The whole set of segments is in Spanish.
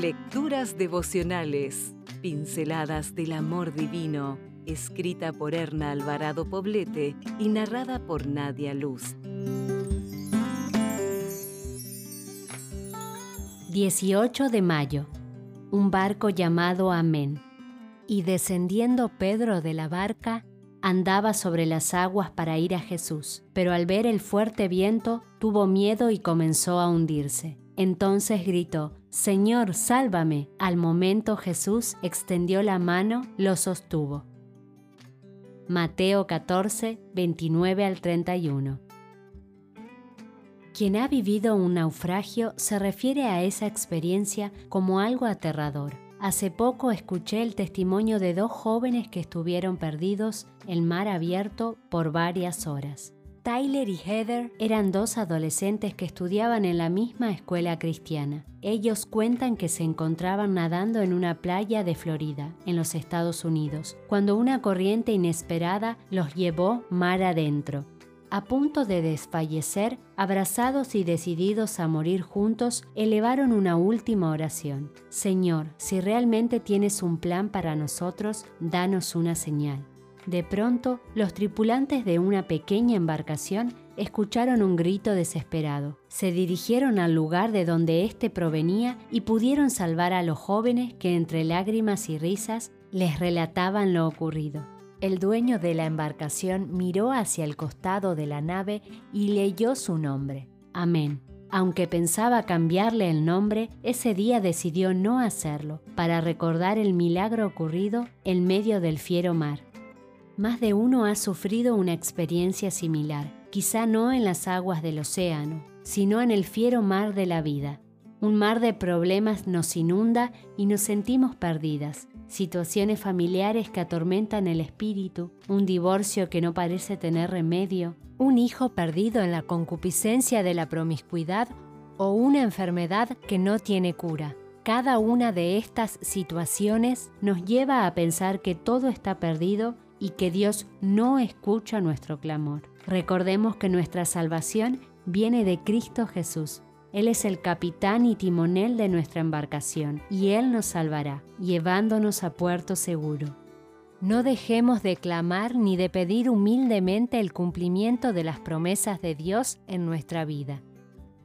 Lecturas devocionales, pinceladas del amor divino, escrita por Erna Alvarado Poblete y narrada por Nadia Luz. 18 de mayo. Un barco llamado Amén. Y descendiendo Pedro de la barca, andaba sobre las aguas para ir a Jesús, pero al ver el fuerte viento tuvo miedo y comenzó a hundirse. Entonces gritó, Señor, sálvame. Al momento Jesús extendió la mano, lo sostuvo. Mateo 14, 29 al 31. Quien ha vivido un naufragio se refiere a esa experiencia como algo aterrador. Hace poco escuché el testimonio de dos jóvenes que estuvieron perdidos en mar abierto por varias horas. Tyler y Heather eran dos adolescentes que estudiaban en la misma escuela cristiana. Ellos cuentan que se encontraban nadando en una playa de Florida, en los Estados Unidos, cuando una corriente inesperada los llevó mar adentro. A punto de desfallecer, abrazados y decididos a morir juntos, elevaron una última oración. Señor, si realmente tienes un plan para nosotros, danos una señal. De pronto, los tripulantes de una pequeña embarcación escucharon un grito desesperado. Se dirigieron al lugar de donde éste provenía y pudieron salvar a los jóvenes que entre lágrimas y risas les relataban lo ocurrido. El dueño de la embarcación miró hacia el costado de la nave y leyó su nombre. Amén. Aunque pensaba cambiarle el nombre, ese día decidió no hacerlo, para recordar el milagro ocurrido en medio del fiero mar. Más de uno ha sufrido una experiencia similar, quizá no en las aguas del océano, sino en el fiero mar de la vida. Un mar de problemas nos inunda y nos sentimos perdidas, situaciones familiares que atormentan el espíritu, un divorcio que no parece tener remedio, un hijo perdido en la concupiscencia de la promiscuidad o una enfermedad que no tiene cura. Cada una de estas situaciones nos lleva a pensar que todo está perdido y que Dios no escucha nuestro clamor. Recordemos que nuestra salvación viene de Cristo Jesús. Él es el capitán y timonel de nuestra embarcación y Él nos salvará, llevándonos a puerto seguro. No dejemos de clamar ni de pedir humildemente el cumplimiento de las promesas de Dios en nuestra vida.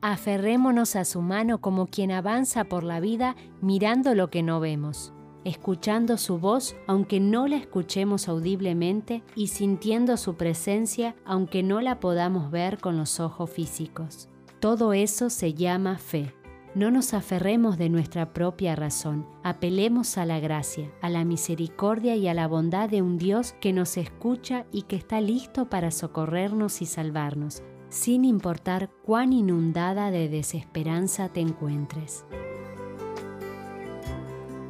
Aferrémonos a su mano como quien avanza por la vida mirando lo que no vemos escuchando su voz aunque no la escuchemos audiblemente y sintiendo su presencia aunque no la podamos ver con los ojos físicos. Todo eso se llama fe. No nos aferremos de nuestra propia razón, apelemos a la gracia, a la misericordia y a la bondad de un Dios que nos escucha y que está listo para socorrernos y salvarnos, sin importar cuán inundada de desesperanza te encuentres.